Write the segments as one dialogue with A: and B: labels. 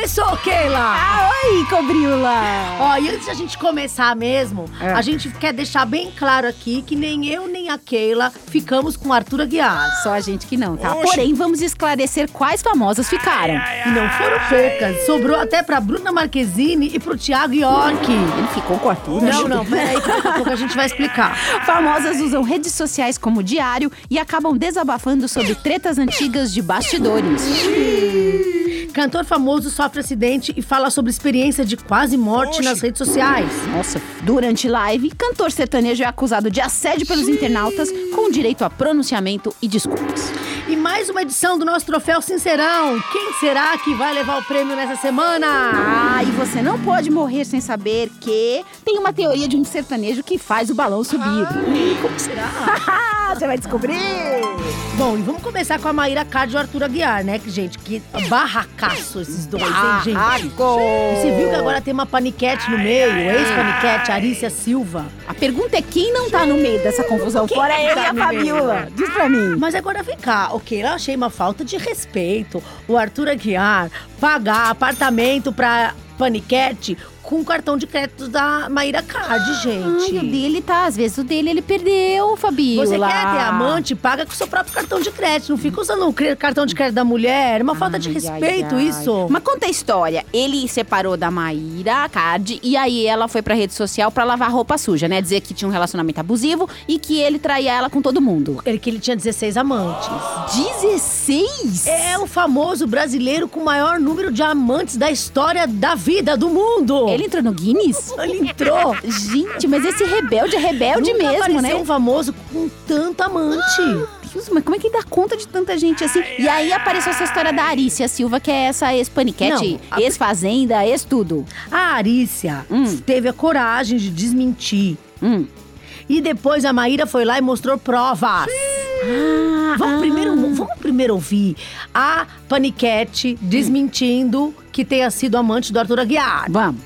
A: começou, Keila!
B: Ah, oi, Cobrila!
A: Ó, e antes de a gente começar mesmo,
B: É.
A: a gente quer deixar bem claro aqui que nem eu nem a Keila ficamos com o Arthur Aguiar.
B: Só a gente que não, tá? Porém, vamos esclarecer quais famosas ficaram.
A: E não foram poucas. Sobrou até pra Bruna Marquezine e pro Thiago York.
B: Ele ficou com o Arthur.
A: Não, não, peraí, daqui a pouco a gente vai explicar.
B: Famosas usam redes sociais como diário e acabam desabafando sobre tretas antigas de bastidores.
A: Cantor famoso sofre acidente e fala sobre experiência de quase morte nas redes sociais.
B: Nossa, durante live, cantor sertanejo é acusado de assédio pelos internautas com direito a pronunciamento e desculpas.
A: E mais uma edição do nosso troféu Sincerão. Quem será que vai levar o prêmio nessa semana?
B: Ah, e você não pode morrer sem saber que tem uma teoria de um sertanejo que faz o balão subir.
A: Como será?
B: você vai descobrir!
A: Bom, e vamos começar com a Maíra Card e o Arthur Aguiar, né? Que, gente, que barracaço esses dois, hein, gente?
B: Barraco!
A: E Você viu que agora tem uma paniquete no meio, ex-paniquete, Arícia Silva.
B: A pergunta é quem não tá no meio dessa confusão,
A: Quem
B: fora
A: tá
B: eu e a? Fabiola. Diz pra mim.
A: Mas agora vem cá, ok, eu achei uma falta de respeito o Arthur Aguiar pagar apartamento pra paniquete com cartão de crédito da Maíra Card, gente.
B: Ai, o dele tá, às vezes o dele ele perdeu, Fabiola.
A: Você quer ter amante, paga com o seu próprio cartão de crédito. Não fica usando o cartão de crédito da mulher. É uma falta de
B: Ai,
A: respeito
B: ai, ai.
A: isso.
B: Mas conta a história. Ele separou da Maíra Card e aí ela foi pra rede social pra lavar roupa suja, né? Dizer que tinha um relacionamento abusivo e que ele traía ela com todo mundo.
A: Ele que ele tinha 16 amantes.
B: 16?
A: É o famoso brasileiro com o maior número de amantes da história da vida do mundo.
B: Ele entrou no Guinness?
A: Ele entrou.
B: Gente, mas esse rebelde é rebelde
A: Nunca
B: mesmo, né?
A: um famoso com tanto amante.
B: Deus, mas como é que dá conta de tanta gente assim? E aí apareceu essa história da Arícia Silva, que é essa ex-paniquete,
A: a-
B: ex-fazenda, ex-tudo.
A: A Arícia
B: Hum.
A: teve a coragem de desmentir.
B: Hum.
A: E depois a Maíra foi lá e mostrou provas.
B: Ah,
A: Vamos,
B: ah.
A: primeiro, vamos primeiro ouvir a Paniquete desmentindo que tenha sido amante do Arthur Aguiar.
B: Vamos.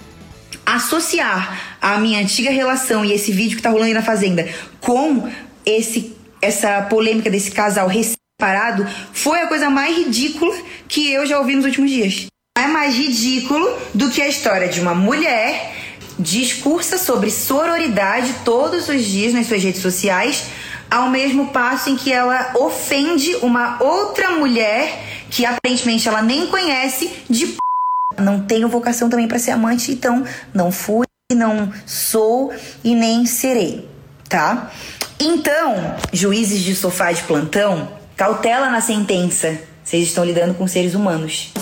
C: Associar a minha antiga relação e esse vídeo que tá rolando aí na fazenda com esse essa polêmica desse casal recém-separado foi a coisa mais ridícula que eu já ouvi nos últimos dias. É mais ridículo do que a história de uma mulher discursa sobre sororidade todos os dias nas suas redes sociais, ao mesmo passo em que ela ofende uma outra mulher que aparentemente ela nem conhece de não tenho vocação também para ser amante, então não fui, não sou e nem serei, tá? Então, juízes de sofá de plantão, cautela na sentença. Vocês estão lidando com seres humanos.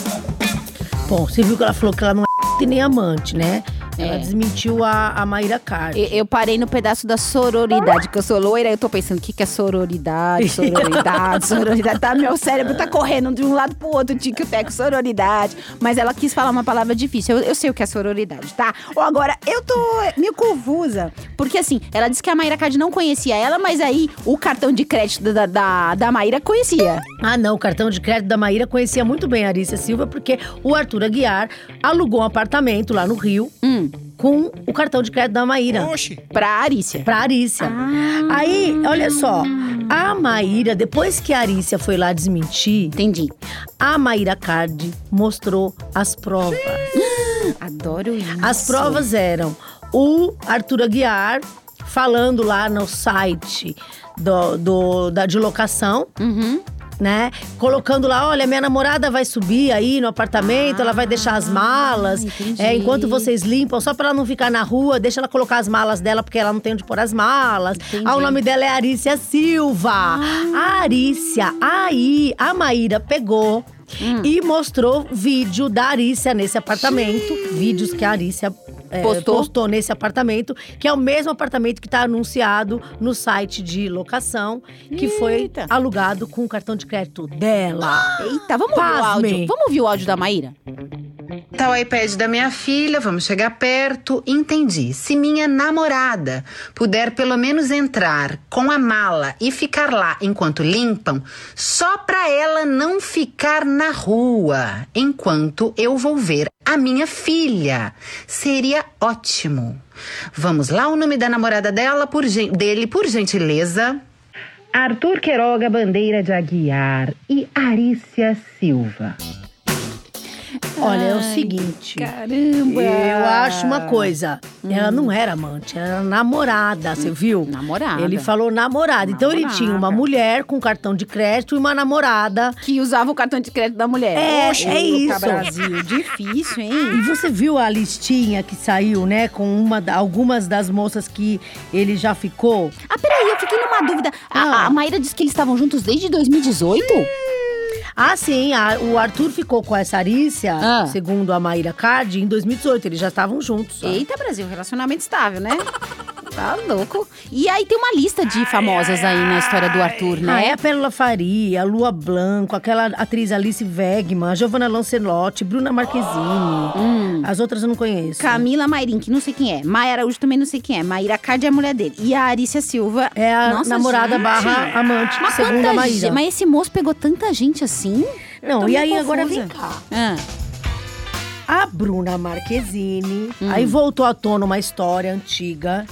A: Bom, você viu que ela falou que ela não é nem amante, né? Ela
B: É.
A: desmentiu a, a Maíra Card.
B: Eu, eu parei no pedaço da sororidade, que eu sou loira, eu tô pensando o que, que é sororidade, sororidade, sororidade. Tá, meu cérebro tá correndo de um lado pro outro, tique teco, sororidade. Mas ela quis falar uma palavra difícil. Eu, eu sei o que é sororidade, tá? Ou agora, eu tô meio confusa. Porque assim, ela disse que a Maíra Card não conhecia ela, mas aí o cartão de crédito da, da, da Maíra conhecia.
A: Ah, não, o cartão de crédito da Maíra conhecia muito bem a Arícia Silva, porque o Arthur Aguiar alugou um apartamento lá no Rio
B: Hum,
A: com o cartão de crédito da Maíra.
B: pra Arícia.
A: Pra Arícia.
B: Ah.
A: Aí, olha só, a Maíra, depois que a Arícia foi lá desmentir,
B: Entendi.
A: a Maíra Card mostrou as provas.
B: Adoro isso.
A: As provas eram o Arthur Aguiar falando lá no site do, do- da, de locação,
B: Uhum.
A: Né? Colocando lá, olha, minha namorada vai subir aí no apartamento, ela vai deixar as malas.
B: Ah, entendi.
A: É, enquanto vocês limpam, só pra ela não ficar na rua, deixa ela colocar as malas dela, porque ela não tem onde pôr as malas.
B: Entendi.
A: Ah, o nome dela é Arícia Silva. A Arícia, aí a Maíra pegou.
B: Hum.
A: E mostrou vídeo da Arícia nesse apartamento. Vídeos que a Arícia é,
B: Postou?
A: postou nesse apartamento, que é o mesmo apartamento que está anunciado no site de locação, que foi
B: Eita.
A: alugado com o cartão de crédito dela.
B: Eita, vamos ouvir o áudio. Vamos ouvir o áudio da Maíra?
D: Tá o iPad da minha filha, vamos chegar perto. Entendi. Se minha namorada puder pelo menos entrar com a mala e ficar lá enquanto limpam, só pra ela não ficar na rua enquanto eu vou ver a minha filha. Seria ótimo. Vamos lá, o nome da namorada dela, por dele, por gentileza. Arthur Queiroga Bandeira de Aguiar e Arícia Silva.
A: Olha, é o seguinte.
B: Caramba!
A: Eu acho uma coisa. Ela não era amante, ela era namorada, você viu?
B: Namorada.
A: Ele falou namorada. Então ele
B: Namorada.
A: tinha uma mulher com cartão de crédito e uma namorada.
B: Que usava o cartão de crédito da mulher.
A: É,
B: Oxe,
A: é isso.
B: Brasil, difícil, hein?
A: E você viu a listinha que saiu, né? Com uma, algumas das moças que ele já ficou?
B: Ah, peraí, eu fiquei numa dúvida. A,
A: Ah.
B: a Maíra disse que eles estavam juntos desde 2018?
A: Ah, sim, a- o Arthur ficou com essa Arícia,
B: Ah.
A: segundo a Maíra Cardi, em 2018. Eles já estavam juntos.
B: Eita, Brasil, relacionamento estável, né? Tá louco. E aí tem uma lista de famosas aí na história do Arthur,
A: Ah, é
B: né?
A: a Pérola Faria, a Lua Blanco, aquela atriz Alice Wegman, a Giovanna Lancelotti, Bruna Marquezine. As outras eu não conheço.
B: Camila Mairim, que não sei quem é. Maia Araújo também não sei quem é. Maíra Cardi é a mulher dele. E a Arícia Silva.
A: É a
B: Nossa,
A: namorada
B: gente.
A: barra amante,
B: Mas
A: segundo
B: quanta
A: a Maíra.
B: gente- Mas esse moço pegou tanta gente assim?
A: Não, e aí agora
B: confusa.
A: vem cá.
B: Ah,
A: A Bruna Marquezine,
B: Hum.
A: aí voltou à tona uma história antiga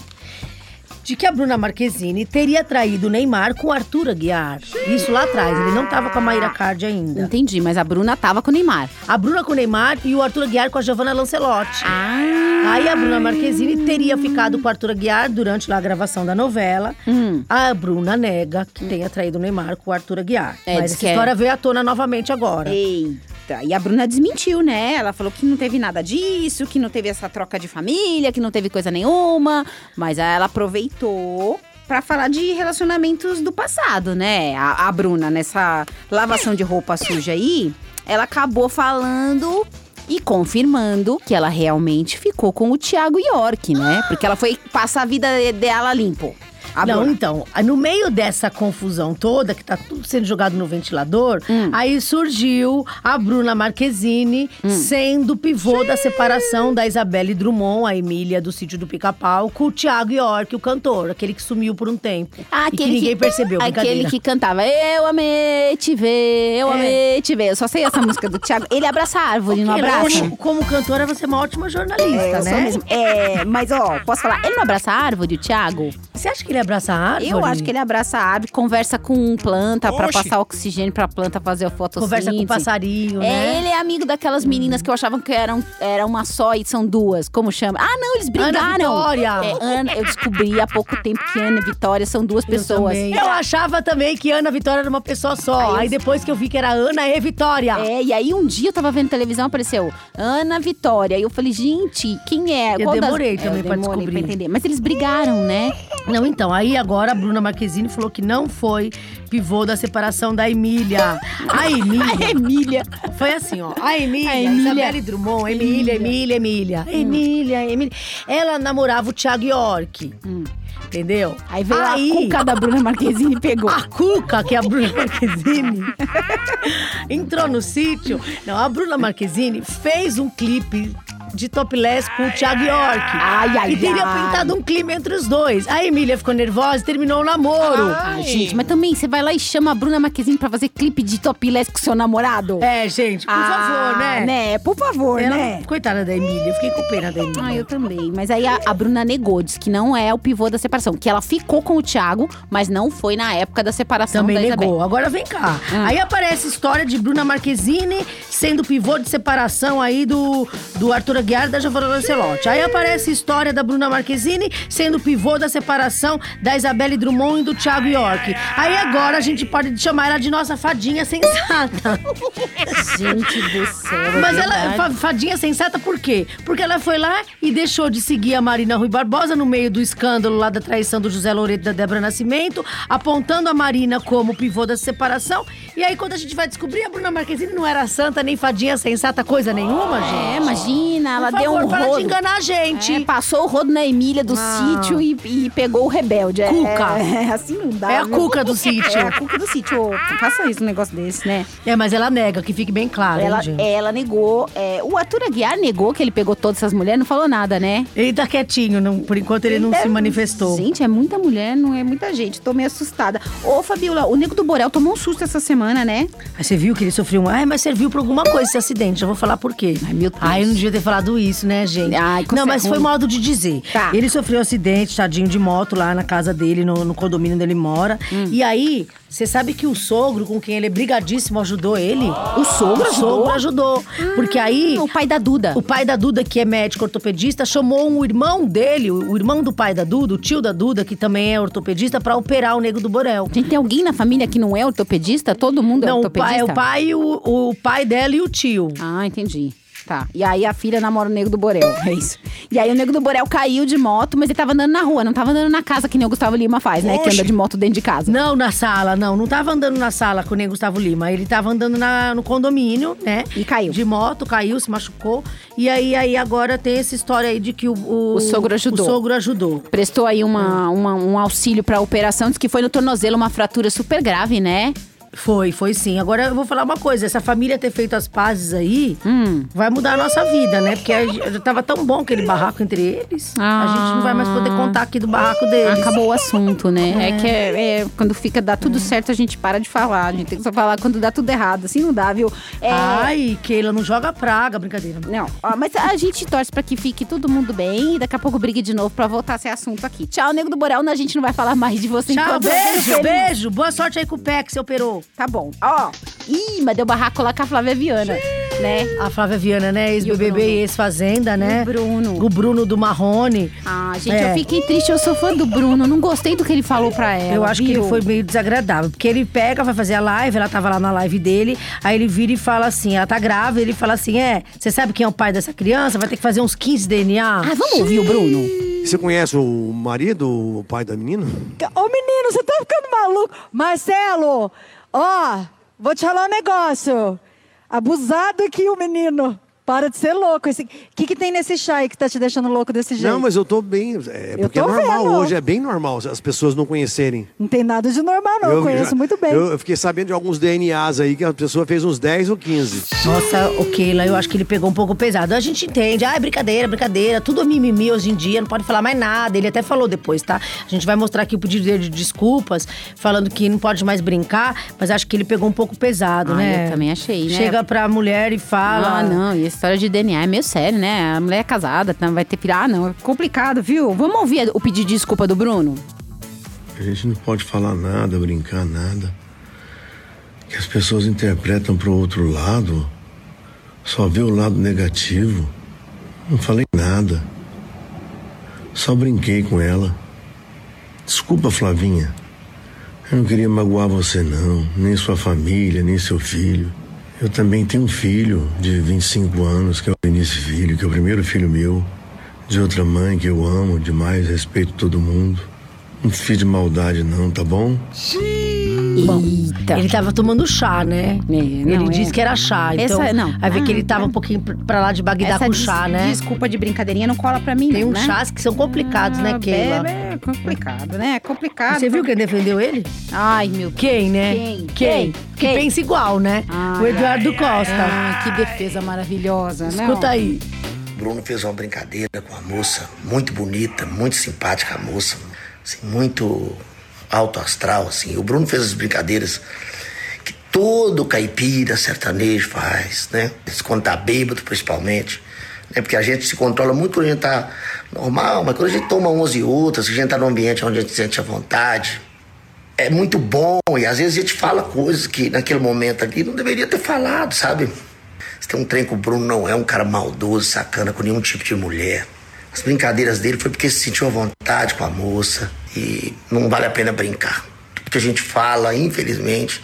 A: de que a Bruna Marquezine teria traído o Neymar com o Arthur Aguiar. Isso lá atrás, ele não tava com a Maíra Cardi ainda.
B: entendi, mas a Bruna tava com o Neymar.
A: A Bruna com o Neymar e o Arthur Aguiar com a Giovanna Lancelotti.
B: Ah.
A: Aí a Bruna Marquezine teria ficado com o Arthur Aguiar durante lá a gravação da novela.
B: Hum.
A: A Bruna nega que tenha traído o Neymar com o Arthur Aguiar.
B: É,
A: Mas essa
B: é-
A: história veio à tona novamente agora.
B: Eita, e a Bruna desmentiu, né? Ela falou que não teve nada disso, que não teve essa troca de família, que não teve coisa nenhuma. Mas aí ela aproveitou pra falar de relacionamentos do passado, né? A, a Bruna, nessa lavação de roupa suja aí, ela acabou falando e confirmando que ela realmente ficou com o Thiago York, né? Porque ela foi passar a vida dela limpo. A
A: Não, então, no meio dessa confusão toda, que tá tudo sendo jogado no ventilador,
B: Hum.
A: aí surgiu a Bruna Marquezine sendo pivô da separação da Isabelle Drummond, a Emília do sítio do Pica-Pau, com o Thiago York, o cantor, aquele que sumiu por um tempo. e que ninguém percebeu,
B: Aquele
A: brincadeira.
B: que cantava Eu amei te ver, eu
A: É.
B: amei te ver. Eu só sei essa música do Thiago. Ele abraça a árvore, não abraça?
A: Como, como cantora, você é uma ótima jornalista,
B: É,
A: né?
B: É, mas ó, posso falar? Ele não abraça a árvore, o Thiago?
A: Você acha que ele abraça a árvore?
B: Eu acho que ele abraça a árvore, conversa com planta pra
E: Oxi.
B: passar oxigênio pra planta fazer a fotossíntese.
A: Conversa com o passarinho,
B: É,
A: né?
B: ele é amigo daquelas meninas que eu achava que eram era uma só e são duas. Como chama? Ah, não, eles brigaram.
A: Vitória.
B: É, Ana, eu descobri há pouco tempo que Ana e Vitória são duas
A: Eu
B: pessoas.
A: também. Eu achava também que Ana Vitória era uma pessoa só.
B: Aí
A: Aí,
B: eu-
A: depois que eu vi que era Ana e Vitória.
B: É, e aí um dia eu tava vendo televisão, apareceu Ana Vitória. E eu falei, gente, quem é?
A: Eu
B: Qual das-
A: demorei
B: É,
A: também
B: eu
A: pra descobrir.
B: entender. Mas eles brigaram, né?
A: Não, então, aí agora a Bruna Marquezine falou que não foi pivô da separação da Emília. A Emília.
B: Emília.
A: Foi assim, ó. A Emília,
B: A Emília.
A: Isabelle Drummond, Emília, Emília, Emília. Emília, Emília. Ela namorava o Thiago York. Entendeu?
B: Aí veio a cuca da Bruna Marquezine e pegou.
A: A Cuca, que é a Bruna Marquezine, entrou no sítio. Não, a Bruna Marquezine fez um clipe de topless com o Thiago York.
B: Ai, ai,
A: E teria
B: ai.
A: pintado um clipe entre os dois. A Emília ficou nervosa e terminou o namoro.
B: Ai, gente, mas também você vai lá e chama a Bruna Marquezine pra fazer clipe de topless com seu namorado?
A: É, gente, por favor, né?
B: Né, por favor,
A: Ela-
B: né?
A: Coitada da Emília, eu fiquei com pena da Emília.
B: Ah, eu também. Mas aí a, a Bruna negou, disse que não é o pivô da separação. Que ela ficou com o Thiago, mas não foi na época da separação
A: Também
B: da
A: negou.
B: Isabel.
A: Agora vem cá.
B: Hum.
A: Aí aparece a história de Bruna Marquezine sendo pivô de separação aí do, do Arthur Aguiar e da Giovanna Lancelotti. Aí aparece a história da Bruna Marquezine sendo pivô da separação da Isabelle Drummond e do Thiago York. Aí agora a gente pode chamar ela de nossa fadinha sensata.
B: Gente do céu.
A: Mas
B: é
A: ela é
B: verdade.
A: fa- fadinha sensata por quê? Porque ela foi lá e deixou de seguir a Marina Rui Barbosa no meio do escândalo lá da traição do José Loreto e da Débora Nascimento, apontando a Marina como pivô da separação. E aí, quando a gente vai descobrir, a Bruna Marquezine não era santa, nem fadinha sensata, coisa nenhuma, gente.
B: É, imagina, ela
A: Por
B: deu
A: favor,
B: um
A: para
B: rodo.
A: de enganar a gente.
B: É, passou o rodo na Emília do
A: Ah.
B: sítio e, e pegou o rebelde. É-
A: Cuca.
B: É, assim não dá.
A: É a
B: viu?
A: cuca do sítio.
B: É a cuca do sítio. Ô, Faça isso, um negócio desse, né?
A: É, mas ela nega, que fique bem claro,
B: Ela,
A: hein, gente?
B: ela negou. é, o Arthur Aguiar negou que ele pegou todas essas mulheres, não falou nada, né?
A: Ele tá quietinho, não- por enquanto ele não
B: É,
A: se manifestou.
B: Gente, é muita mulher, não é muita gente. Tô meio assustada. Ô, Fabiola, o Nego do Borel tomou um susto essa semana, né?
A: Aí você viu que ele sofreu um. Ai, mas serviu pra alguma coisa esse acidente. Já vou falar por quê.
B: Ai, meu Deus.
A: Ai, eu não devia ter falado isso, né, gente?
B: Ai,
A: não, mas foi modo de dizer.
B: Tá.
A: Ele sofreu um acidente, tadinho de moto lá na casa dele, no, no condomínio onde ele mora.
B: Hum.
A: E aí, Você sabe que o sogro, com quem ele é brigadíssimo, ajudou ele?
B: O sogro
A: O sogro ajudou. Porque aí.
B: O pai da Duda.
A: O pai da Duda, que é médico ortopedista, chamou um irmão dele, o irmão do pai da Duda, o tio da Duda, que também é ortopedista, pra operar o nego do Borel.
B: Gente, tem alguém na família que não é ortopedista? Todo mundo é
A: Não, o
B: ortopedista?
A: pai, o pai, o, o pai dela e o tio.
B: Ah, entendi. Tá. E aí a filha namora o Nego do Borel. É isso. E aí o Nego do Borel caiu de moto, mas ele tava andando na rua, não tava andando na casa que nem o Gustavo Lima faz, né? Que anda de moto dentro de casa.
A: Não, na sala, não. Não tava andando na sala com o Nego Gustavo Lima. Ele tava andando na- no condomínio, né?
B: E caiu.
A: De moto, caiu, se machucou. E aí, aí agora tem essa história aí de que o, o,
B: O sogro ajudou.
A: O sogro ajudou.
B: Prestou aí uma, uma- um auxílio pra operação, diz que foi no tornozelo uma fratura super grave, né?
A: Foi, foi sim. Agora eu vou falar uma coisa: essa família ter feito as pazes aí
B: Hum.
A: vai mudar a nossa vida, né? Porque já tava tão bom aquele barraco entre eles.
B: Ah.
A: A gente não vai mais poder contar aqui do barraco deles.
B: Acabou o assunto, né? É, que é, é, quando fica, dá tudo certo, a gente para de falar. A gente tem que só falar quando dá tudo errado. Assim não dá, viu? É,
A: Ai, Keila, não joga praga, brincadeira.
B: Não, ó, mas a gente torce pra que fique todo mundo bem e daqui a pouco brigue de novo pra voltar a ser assunto aqui. Tchau, Nego do Borel, a gente não vai falar mais de você.
A: Tchau, beijo, beijo. Boa sorte aí com o pé que você operou.
B: Tá bom. Ó, ih, mas deu barraco lá com a Flávia Viana, né?
A: A Flávia Viana, né?
B: E o
A: Ex-BBB e ex-Fazenda, né?
B: o Bruno.
A: O Bruno do Marrone.
B: Ah, gente,
A: É.
B: eu fiquei triste, eu sou fã do Bruno, não gostei do que ele falou pra ela.
A: Eu acho que
B: viu?
A: ele foi meio desagradável. Porque ele pega, vai fazer a live, ela tava lá na live dele. Aí ele vira e fala assim: ela tá grávida. Ele fala assim: é, você sabe quem é o pai dessa criança? Vai ter que fazer uns 15 DNA.
B: Ah, vamos ouvir o Bruno?
E: Você conhece o marido, o pai da menina?
F: Ô menino, você tá ficando maluco? Marcelo, ó, vou te falar um negócio. Abusado aqui o menino. Para de ser louco. O que, que tem nesse chá aí que tá te deixando louco desse jeito?
E: Não, mas eu tô bem. É,
F: Eu
E: porque é normal
F: vendo.
E: hoje, é bem normal as pessoas não conhecerem.
F: Não tem nada de normal, não. Eu, conheço
E: já-
F: muito bem.
E: Eu, eu fiquei sabendo de alguns DNAs aí que a pessoa fez uns 10 ou 15.
A: Nossa, o Keila, eu acho que ele pegou um pouco pesado. A gente entende, ah, é brincadeira, brincadeira, tudo é mimimi hoje em dia, não pode falar mais nada. Ele até falou depois, tá? A gente vai mostrar aqui o pedido dele de desculpas, falando que não pode mais brincar, mas acho que ele pegou um pouco pesado,
B: Ah,
A: né?
B: eu também achei, né?
A: Chega pra mulher e fala.
B: Ah, não, e a história de DNA é meio sério, né? A mulher é casada, tá, vai ter filho. Ah, não, é complicado, viu? Vamos ouvir o pedido de desculpa do Bruno?
G: A gente não pode falar nada, brincar nada. Que as pessoas interpretam pro outro lado. Só vê o lado negativo. Não falei nada. Só brinquei com ela. Desculpa, Flavinha. Eu não queria magoar você, não. Nem sua família, nem seu filho. Eu também tenho um filho de 25 anos, que é o Vinícius Filho, que é o primeiro filho meu. De outra mãe que eu amo demais, respeito todo mundo. Não fiz de maldade, não, tá bom?
B: Eita.
A: Ele tava tomando chá, né?
B: É,
A: ele
B: não,
A: disse
B: é.
A: que era chá. Então,
B: Essa- não.
A: Aí vê que
B: Ah,
A: ele tava um pouquinho pr- pra lá de Bagdá
B: Essa
A: com
B: des-
A: chá, né?
B: Desculpa de brincadeirinha não cola pra mim,
A: Tem
B: não,
A: uns
B: né?
A: chás que são complicados, né,
B: Ah,
A: Keila?
B: É, é complicado, né? É complicado.
A: Você viu quem defendeu ele?
B: Ai, meu
A: Quem, né?
B: Quem?
A: Quem?
B: Quem?
A: Que
B: Quem?
A: pensa igual, né?
B: Ai,
A: o Eduardo Costa.
B: Ah, que defesa maravilhosa, né?
A: Escuta aí.
H: Bruno fez uma brincadeira com a moça, muito bonita, muito simpática a moça, assim, muito alto astral, assim. O Bruno fez as brincadeiras que todo caipira sertanejo faz, né? Quando tá bêbado, principalmente, né? Porque a gente se controla muito quando a gente tá normal, mas quando a gente toma umas e outras, a gente tá num ambiente onde a gente sente a vontade, é muito bom e às vezes a gente fala coisas que naquele momento ali não deveria ter falado, sabe? Você tem um trem que o Bruno não é um cara maldoso, sacana com nenhum tipo de mulher. As brincadeiras dele foi porque se sentiu à vontade com a moça e não vale a pena brincar. Tudo que a gente fala, infelizmente,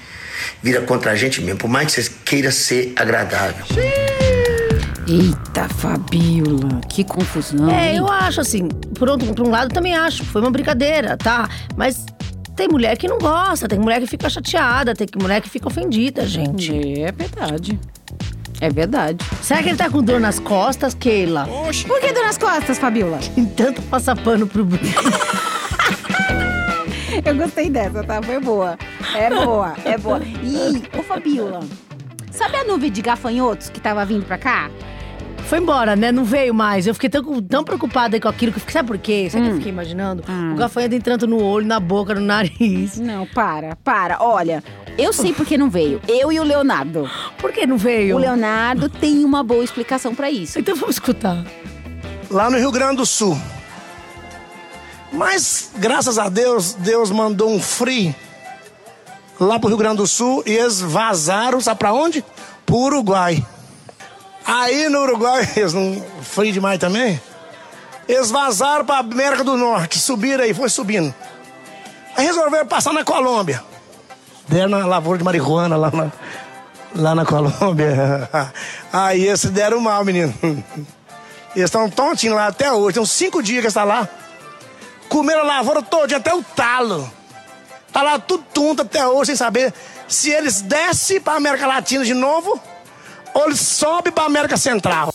H: vira contra a gente mesmo, por mais que você queira ser agradável.
B: Eita, Fabiola, que confusão.
A: É,
B: hein?
A: eu acho assim, por, outro, por um lado também acho, foi uma brincadeira, tá? Mas tem mulher que não gosta, tem mulher que fica chateada, tem mulher que fica ofendida, gente.
B: É verdade. É verdade.
A: Será que ele tá com dor nas costas, Keila?
B: Por que dor nas costas, Fabiola?
A: Tem tanto passar pano pro Bruno.
B: Eu gostei dessa, tá? Foi boa. É boa, é boa. E, ô Fabiola, sabe a nuvem de gafanhotos que tava vindo pra cá?
A: Foi embora, né? Não veio mais. Eu fiquei tão, tão preocupada com aquilo que eu fiquei. Sabe por quê? Sabe o que eu fiquei imaginando? O gafanhoto entrando no olho, na boca, no nariz.
B: Não, para, para. Olha, eu sei por que não veio. Eu e o Leonardo.
A: Por que não veio?
B: O Leonardo tem uma boa explicação pra isso.
A: Então vamos escutar.
I: lá no Rio Grande do Sul. Mas, graças a Deus, Deus mandou um free lá pro Rio Grande do Sul e eles vazaram, sabe pra onde? Pro Uruguai. Aí no Uruguai, eles não. Frio demais também? Eles vazaram pra América do Norte, subiram aí, foi subindo. Aí resolveram passar na Colômbia. Deram na lavoura de marihuana lá na, lá na Colômbia. Aí eles deram mal, menino. Eles estão tontinhos lá até hoje. Tem uns cinco dias que estão lá. Comeram a lavoura toda, até o talo. Tá lá tudo tonto até hoje, sem saber se eles descem pra América Latina de novo ou eles sobem pra América Central.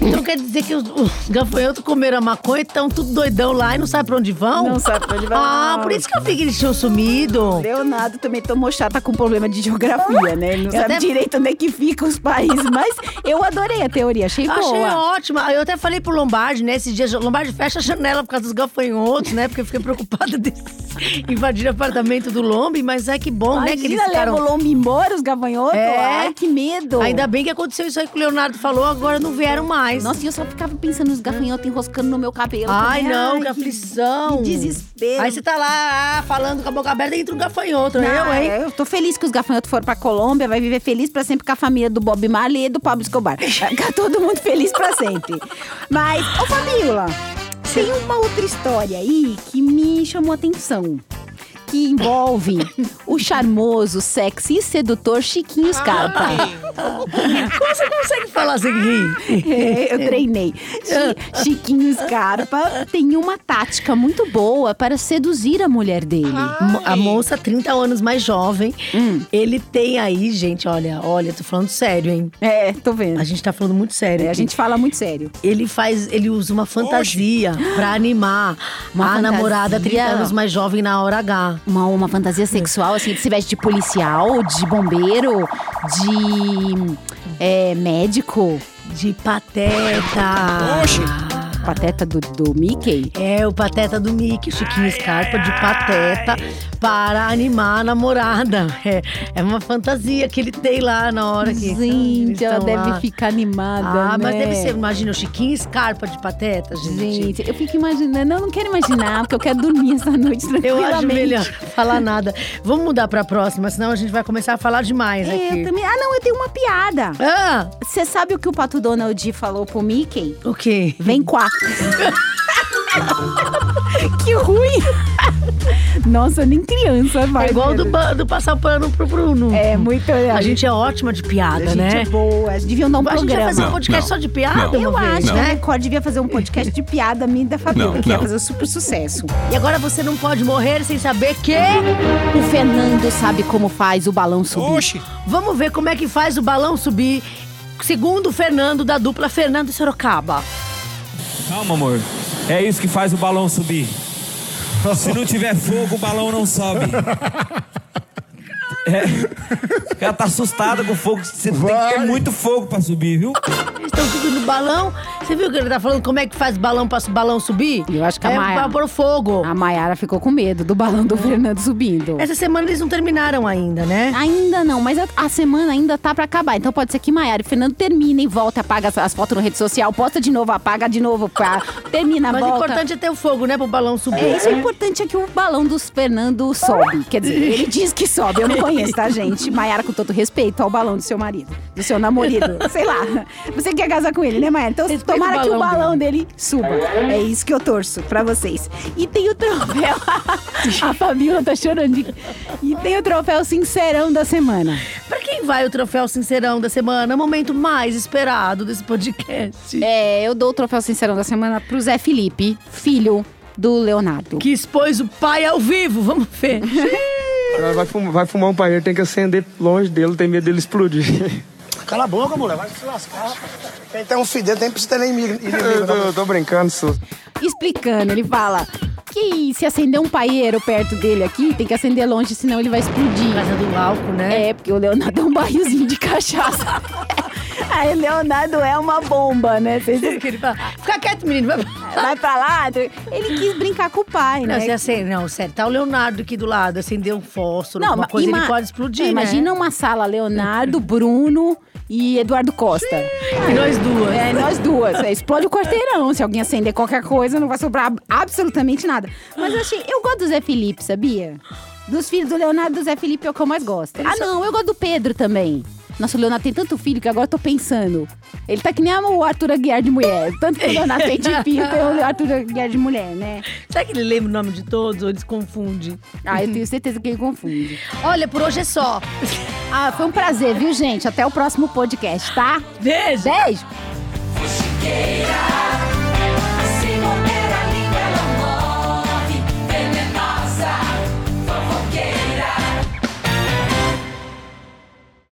A: Então quer dizer que os, os gafanhotos comeram a maconha e estão tudo doidão lá e não sabe pra onde vão?
B: Não sabe pra onde vão.
A: Ah, por isso que eu vi que eles tinham sumido.
B: Leonardo também tomou chá, tá com problema de geografia, né? Ele não
A: Eu
B: sabe
A: até-
B: direito onde é que ficam os países. Mas eu adorei a teoria, achei boa.
A: Achei ótima. Eu até falei pro Lombardi, né? Esses dias, Lombardi fecha a janela por causa dos gafanhotos, né? Porque eu fiquei preocupada de invadir o apartamento do Lombi, mas é que bom, né? Que eles
B: Imagina,
A: ficaram...
B: leva o lombo embora, os gafanhotos.
A: É.
B: Ai, que medo.
A: Ainda bem que aconteceu isso aí que o Leonardo falou, agora não vieram mais.
B: Nossa, e eu só ficava pensando nos gafanhotos enroscando no meu cabelo.
A: Ai,
B: também.
A: não,
B: Ai,
A: que aflição.
B: Que desespero.
A: Aí você tá lá ah, falando com a boca aberta e entra um gafanhoto,
B: Não,
A: eu, hein?
B: Eu tô feliz que os gafanhotos foram pra Colômbia, vai viver feliz pra sempre com a família do Bob Marley e do Pablo Escobar. Ficar todo mundo feliz pra sempre. Mas, ô Fabiola, tem uma outra história aí que me chamou a atenção. Que envolve o charmoso, sexy e sedutor Chiquinho Scarpa.
A: Como você consegue falar sem rir?
B: É, eu treinei. Chi- Chiquinho Scarpa tem uma tática muito boa para seduzir a mulher dele.
A: A moça, 30 anos mais jovem,
B: Hum.
A: ele tem aí, gente, olha, olha, tô falando sério, hein?
B: É, tô vendo.
A: A gente tá falando muito sério.
B: É, a gente fala muito sério.
A: Ele faz, ele usa uma fantasia pra animar
B: Uma
A: a
B: fantasia?
A: namorada 30 anos mais jovem na hora H.
B: Uma, uma fantasia sexual, assim, de se veste de policial, de bombeiro, de é, médico.
A: De pateta.
B: Pateta do, do Mickey?
A: É, o pateta do Mickey, Chiquinho Scarpa de pateta para animar a namorada. É, é uma fantasia que ele tem lá na hora que.
B: Gente, ela deve
A: lá.
B: ficar animada.
A: Ah, mas
B: né?
A: deve ser, imagina, o Chiquinho Scarpa de pateta, gente.
B: Gente, eu fico imaginando, eu não quero imaginar, porque eu quero dormir essa noite
A: Eu acho melhor falar nada. Vamos mudar pra próxima, senão a gente vai começar a falar demais
B: É,
A: aqui.
B: eu também. Ah, não, eu tenho uma piada.
A: Ah,
B: Você sabe o que o Pato Donald falou pro Mickey?
A: o quê?
B: Vem cá. que ruim. Nossa, nem criança vai.
A: É igual do, do passar pano pro Bruno.
B: É, muito.
A: A gente é ótima de piada,
B: a gente
A: né?
B: é boa. Deviam dar um
A: a gente vai
B: programa.
A: fazer um podcast só de piada
B: Eu
A: uma vez,
B: acho que a
A: né?
B: Record devia fazer um podcast de piada minha e da Fabiola,
J: Não,
B: que ia
J: não.
B: fazer super sucesso.
A: E agora você não pode morrer sem saber que...
B: O Fernando sabe como faz o balão subir.
J: Oxi.
A: Vamos ver como é que faz o balão subir. Segundo o Fernando, da dupla Fernando e Sorocaba.
K: Calma, amor. É isso que faz o balão subir. Se não tiver fogo, o balão não sobe. É. Ela tá assustada com fogo. Você tem que ter muito fogo pra subir, viu?
A: Eles estão tudo no balão. Você viu que ele tá falando como é que faz balão pra o balão subir?
B: Eu acho que a
A: é pra pôr fogo.
B: A Mayara ficou com medo do balão do Fernando subindo.
A: Essa semana eles não terminaram ainda, né?
B: Ainda não, mas a, a semana ainda tá pra acabar. Então pode ser que Maiara e Fernando terminem volta, apaga as, as fotos na rede social, posta de novo, apaga de novo, pá, termina,
A: Mas o
B: volta.
A: importante é ter o fogo, né? Pro balão subir.
B: É, isso é importante é que o balão dos Fernando sobe. Quer dizer, ele diz que sobe. Eu não conheço, tá, gente? Maiara, com todo respeito ao balão do seu marido, do seu namorado. Sei lá. Você quer casar com ele, né, Maiara? Então
A: Respeita
B: tomara
A: o
B: que o
A: balão
B: balão dele suba. É isso que eu torço pra vocês. E tem o troféu. A Fabiola tá chorando. de- E tem o troféu sincerão da semana.
A: Pra quem vai o troféu Sincerão da semana? É o momento mais esperado desse podcast.
B: É, eu dou o troféu sincerão da semana pro Zé Felipe, filho do Leonardo.
A: Que expôs o pai ao vivo. Vamos ver.
L: Vai fumar, vai fumar um paeiro, tem que acender longe dele, tem medo dele explodir.
I: Cala a boca, mulher, vai se lascar. Quem tem um filho dele nem precisa ter nem inimigo.
L: Eu tô,
I: não.
L: eu tô brincando, sou.
B: Explicando, ele fala que se acender um paieiro perto dele aqui, tem que acender longe, senão ele vai explodir.
A: Casa do álcool, né?
B: É, porque o Leonardo é um barrilzinho de cachaça. Aí Leonardo é uma bomba, né? Vocês
A: Que ele fala, Fica quieto, menino. Vai...
B: vai pra lá. Ele quis brincar com o pai,
A: Não,
B: né?
A: você acende, não, sério. Tá o Leonardo aqui do lado, acendeu um fósforo, alguma
B: ma-
A: coisa,
B: ima-
A: ele pode explodir,
B: Não,
A: né?
B: Imagina uma sala, Leonardo, Bruno e Eduardo Costa.
A: E nós duas.
B: É, nós duas. É, explode o quarteirão. Se alguém acender qualquer coisa, não vai sobrar ab- absolutamente nada. Mas eu achei. Eu gosto do Zé Felipe, sabia? Dos filhos do Leonardo e do Zé Felipe é o que eu mais gosto. Ah, não, eu gosto do Pedro também. Nossa, o Leonardo tem tanto filho que agora eu tô pensando. Ele tá que nem o Arthur Aguiar de mulher. Tanto que o Leonardo tem de filho, tem o Arthur Aguiar de mulher, né?
A: Será que ele lembra o nome de todos ou eles confundem?
B: Ah, eu tenho certeza que ele confunde.
A: Olha, por hoje é só.
B: Ah, foi um prazer, viu, gente? Até o próximo podcast, tá?
A: Beijo!
B: Beijo!
J: Fuxiqueira.